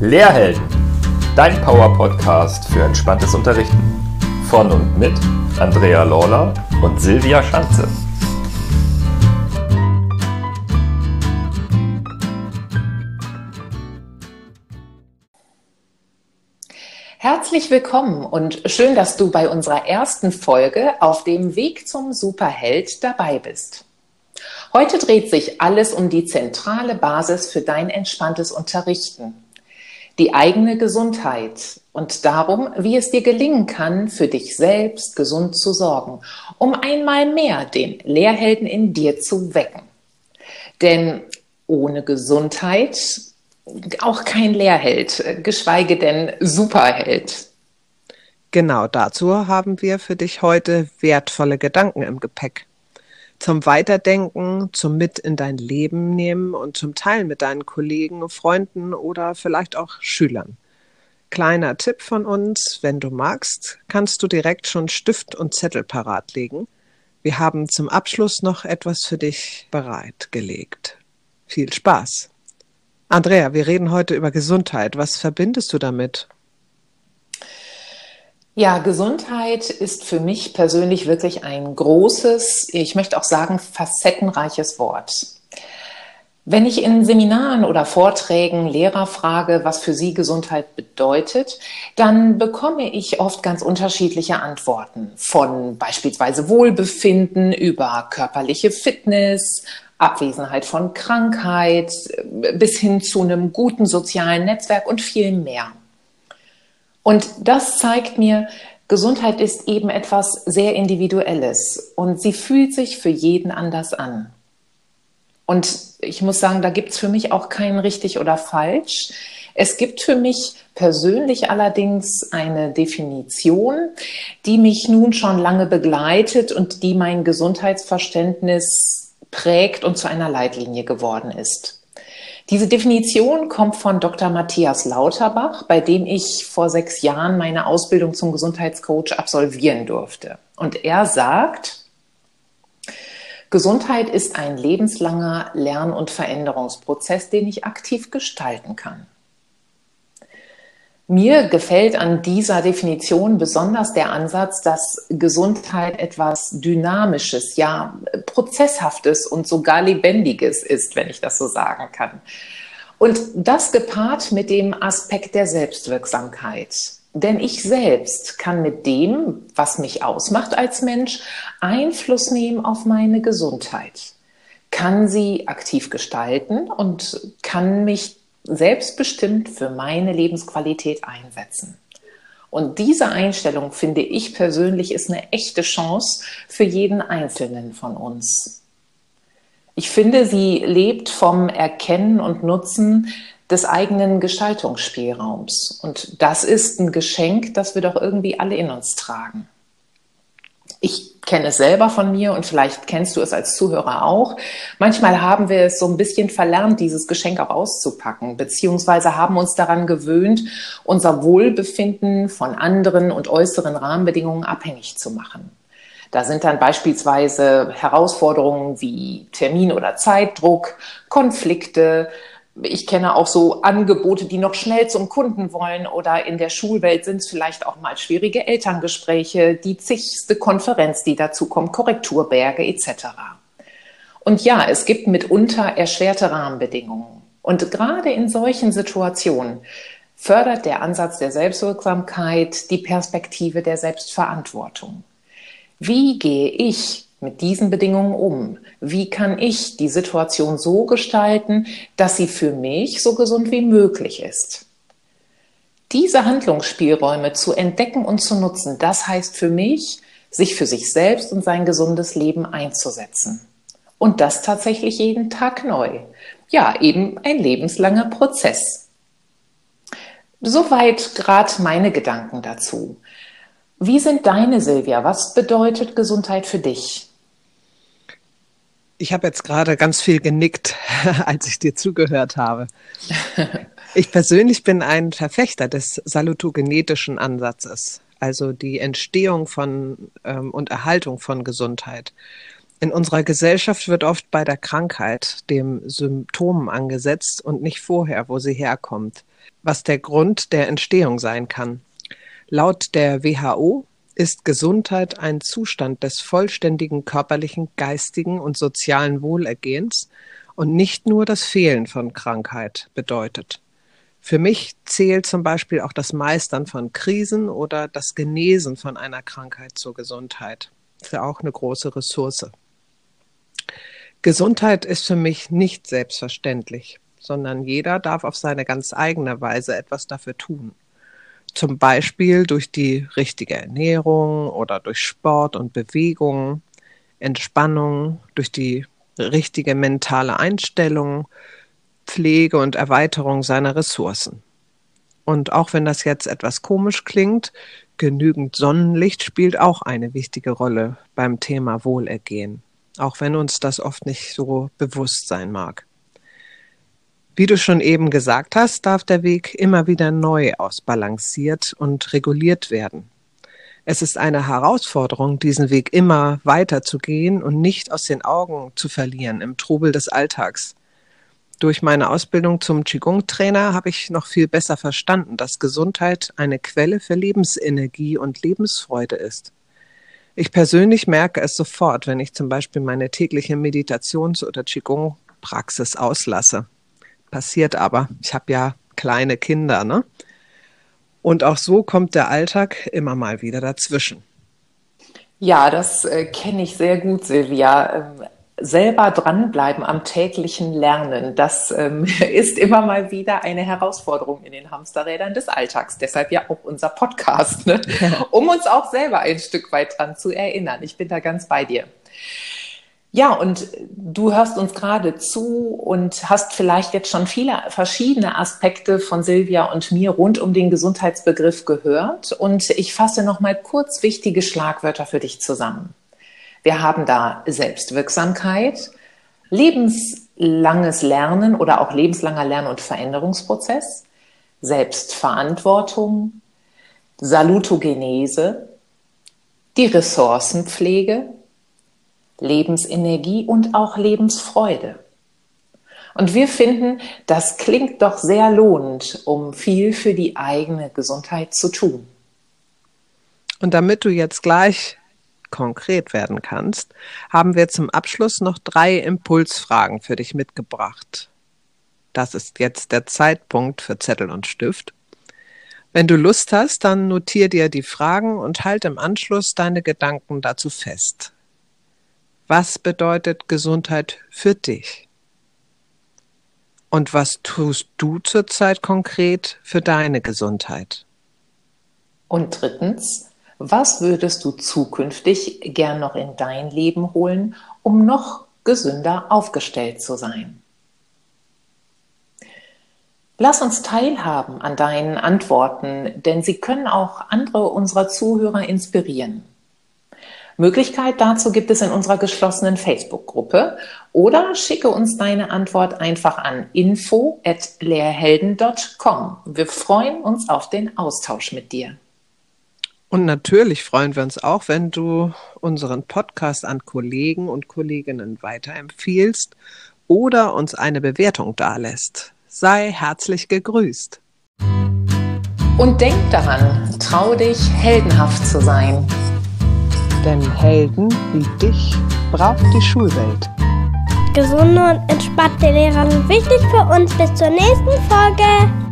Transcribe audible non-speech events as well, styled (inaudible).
Lehrhelden, dein Power-Podcast für entspanntes Unterrichten. Von und mit Andrea Lawler und Silvia Schanze. Herzlich willkommen und schön, dass du bei unserer ersten Folge auf dem Weg zum Superheld dabei bist. Heute dreht sich alles um die zentrale Basis für dein entspanntes Unterrichten, die eigene Gesundheit und darum, wie es dir gelingen kann, für dich selbst gesund zu sorgen, um einmal mehr den Lehrhelden in dir zu wecken. Denn ohne Gesundheit auch kein Lehrheld, geschweige denn Superheld. Genau dazu haben wir für dich heute wertvolle Gedanken im Gepäck. Zum Weiterdenken, zum Mit in dein Leben nehmen und zum Teilen mit deinen Kollegen, Freunden oder vielleicht auch Schülern. Kleiner Tipp von uns, wenn du magst, kannst du direkt schon Stift und Zettel parat legen. Wir haben zum Abschluss noch etwas für dich bereitgelegt. Viel Spaß! Andrea, wir reden heute über Gesundheit. Was verbindest du damit? Ja, Gesundheit ist für mich persönlich wirklich ein großes, ich möchte auch sagen, facettenreiches Wort. Wenn ich in Seminaren oder Vorträgen Lehrer frage, was für sie Gesundheit bedeutet, dann bekomme ich oft ganz unterschiedliche Antworten. Von beispielsweise Wohlbefinden über körperliche Fitness, Abwesenheit von Krankheit bis hin zu einem guten sozialen Netzwerk und viel mehr. Und das zeigt mir, Gesundheit ist eben etwas sehr Individuelles und sie fühlt sich für jeden anders an. Und ich muss sagen, da gibt es für mich auch kein richtig oder falsch. Es gibt für mich persönlich allerdings eine Definition, die mich nun schon lange begleitet und die mein Gesundheitsverständnis prägt und zu einer Leitlinie geworden ist. Diese Definition kommt von Dr. Matthias Lauterbach, bei dem ich vor sechs Jahren meine Ausbildung zum Gesundheitscoach absolvieren durfte. Und er sagt, Gesundheit ist ein lebenslanger Lern- und Veränderungsprozess, den ich aktiv gestalten kann. Mir gefällt an dieser Definition besonders der Ansatz, dass Gesundheit etwas Dynamisches, ja, Prozesshaftes und sogar Lebendiges ist, wenn ich das so sagen kann. Und das gepaart mit dem Aspekt der Selbstwirksamkeit. Denn ich selbst kann mit dem, was mich ausmacht als Mensch, Einfluss nehmen auf meine Gesundheit, kann sie aktiv gestalten und kann mich selbstbestimmt für meine Lebensqualität einsetzen. Und diese Einstellung, finde ich persönlich, ist eine echte Chance für jeden Einzelnen von uns. Ich finde, sie lebt vom Erkennen und Nutzen des eigenen Gestaltungsspielraums. Und das ist ein Geschenk, das wir doch irgendwie alle in uns tragen. Ich kenne es selber von mir und vielleicht kennst du es als Zuhörer auch. Manchmal haben wir es so ein bisschen verlernt, dieses Geschenk auch auszupacken, beziehungsweise haben uns daran gewöhnt, unser Wohlbefinden von anderen und äußeren Rahmenbedingungen abhängig zu machen. Da sind dann beispielsweise Herausforderungen wie Termin- oder Zeitdruck, Konflikte, ich kenne auch so Angebote, die noch schnell zum Kunden wollen oder in der Schulwelt sind es vielleicht auch mal schwierige Elterngespräche, die zigste Konferenz, die dazu kommt, Korrekturberge etc. Und ja, es gibt mitunter erschwerte Rahmenbedingungen. Und gerade in solchen Situationen fördert der Ansatz der Selbstwirksamkeit die Perspektive der Selbstverantwortung. Wie gehe ich mit diesen Bedingungen um? Wie kann ich die Situation so gestalten, dass sie für mich so gesund wie möglich ist? Diese Handlungsspielräume zu entdecken und zu nutzen, das heißt für mich, sich für sich selbst und sein gesundes Leben einzusetzen. Und das tatsächlich jeden Tag neu. Ja, eben ein lebenslanger Prozess. Soweit gerade meine Gedanken dazu. Wie sind deine, Silvia? Was bedeutet Gesundheit für dich? Ich habe jetzt gerade ganz viel genickt, (laughs) als ich dir zugehört habe. Ich persönlich bin ein Verfechter des salutogenetischen Ansatzes, also die Entstehung von ähm, und Erhaltung von Gesundheit. In unserer Gesellschaft wird oft bei der Krankheit dem Symptom angesetzt und nicht vorher, wo sie herkommt, was der Grund der Entstehung sein kann. Laut der WHO ist Gesundheit ein Zustand des vollständigen körperlichen, geistigen und sozialen Wohlergehens und nicht nur das Fehlen von Krankheit bedeutet. Für mich zählt zum Beispiel auch das Meistern von Krisen oder das Genesen von einer Krankheit zur Gesundheit. Das ist ja auch eine große Ressource. Gesundheit ist für mich nicht selbstverständlich, sondern jeder darf auf seine ganz eigene Weise etwas dafür tun. Zum Beispiel durch die richtige Ernährung oder durch Sport und Bewegung, Entspannung, durch die richtige mentale Einstellung, Pflege und Erweiterung seiner Ressourcen. Und auch wenn das jetzt etwas komisch klingt, genügend Sonnenlicht spielt auch eine wichtige Rolle beim Thema Wohlergehen auch wenn uns das oft nicht so bewusst sein mag. Wie du schon eben gesagt hast, darf der Weg immer wieder neu ausbalanciert und reguliert werden. Es ist eine Herausforderung, diesen Weg immer weiter zu gehen und nicht aus den Augen zu verlieren im Trubel des Alltags. Durch meine Ausbildung zum Qigong-Trainer habe ich noch viel besser verstanden, dass Gesundheit eine Quelle für Lebensenergie und Lebensfreude ist. Ich persönlich merke es sofort, wenn ich zum Beispiel meine tägliche Meditations- oder Qigong-Praxis auslasse. Passiert aber. Ich habe ja kleine Kinder, ne? Und auch so kommt der Alltag immer mal wieder dazwischen. Ja, das äh, kenne ich sehr gut, Silvia. Ähm, selber dranbleiben am täglichen Lernen, das ähm, (laughs) ist immer mal wieder eine Herausforderung in den Hamsterrädern des Alltags. Deshalb ja auch unser Podcast, ne? um uns auch selber ein Stück weit dran zu erinnern. Ich bin da ganz bei dir. Ja, und du hörst uns gerade zu und hast vielleicht jetzt schon viele verschiedene Aspekte von Silvia und mir rund um den Gesundheitsbegriff gehört. Und ich fasse noch mal kurz wichtige Schlagwörter für dich zusammen. Wir haben da Selbstwirksamkeit, lebenslanges Lernen oder auch lebenslanger Lern- und Veränderungsprozess, Selbstverantwortung, Salutogenese, die Ressourcenpflege, Lebensenergie und auch Lebensfreude. Und wir finden, das klingt doch sehr lohnend, um viel für die eigene Gesundheit zu tun. Und damit du jetzt gleich konkret werden kannst, haben wir zum Abschluss noch drei Impulsfragen für dich mitgebracht. Das ist jetzt der Zeitpunkt für Zettel und Stift. Wenn du Lust hast, dann notier dir die Fragen und halt im Anschluss deine Gedanken dazu fest. Was bedeutet Gesundheit für dich? Und was tust du zurzeit konkret für deine Gesundheit? Und drittens, was würdest du zukünftig gern noch in dein Leben holen, um noch gesünder aufgestellt zu sein? Lass uns teilhaben an deinen Antworten, denn sie können auch andere unserer Zuhörer inspirieren. Möglichkeit dazu gibt es in unserer geschlossenen Facebook-Gruppe oder schicke uns deine Antwort einfach an info@lehrhelden.com. Wir freuen uns auf den Austausch mit dir. Und natürlich freuen wir uns auch, wenn du unseren Podcast an Kollegen und Kolleginnen weiterempfiehlst oder uns eine Bewertung dalässt. Sei herzlich gegrüßt. Und denk daran, trau dich, heldenhaft zu sein. Denn Helden wie dich braucht die Schulwelt. Gesunde und entspannte Lehrer sind wichtig für uns. Bis zur nächsten Folge.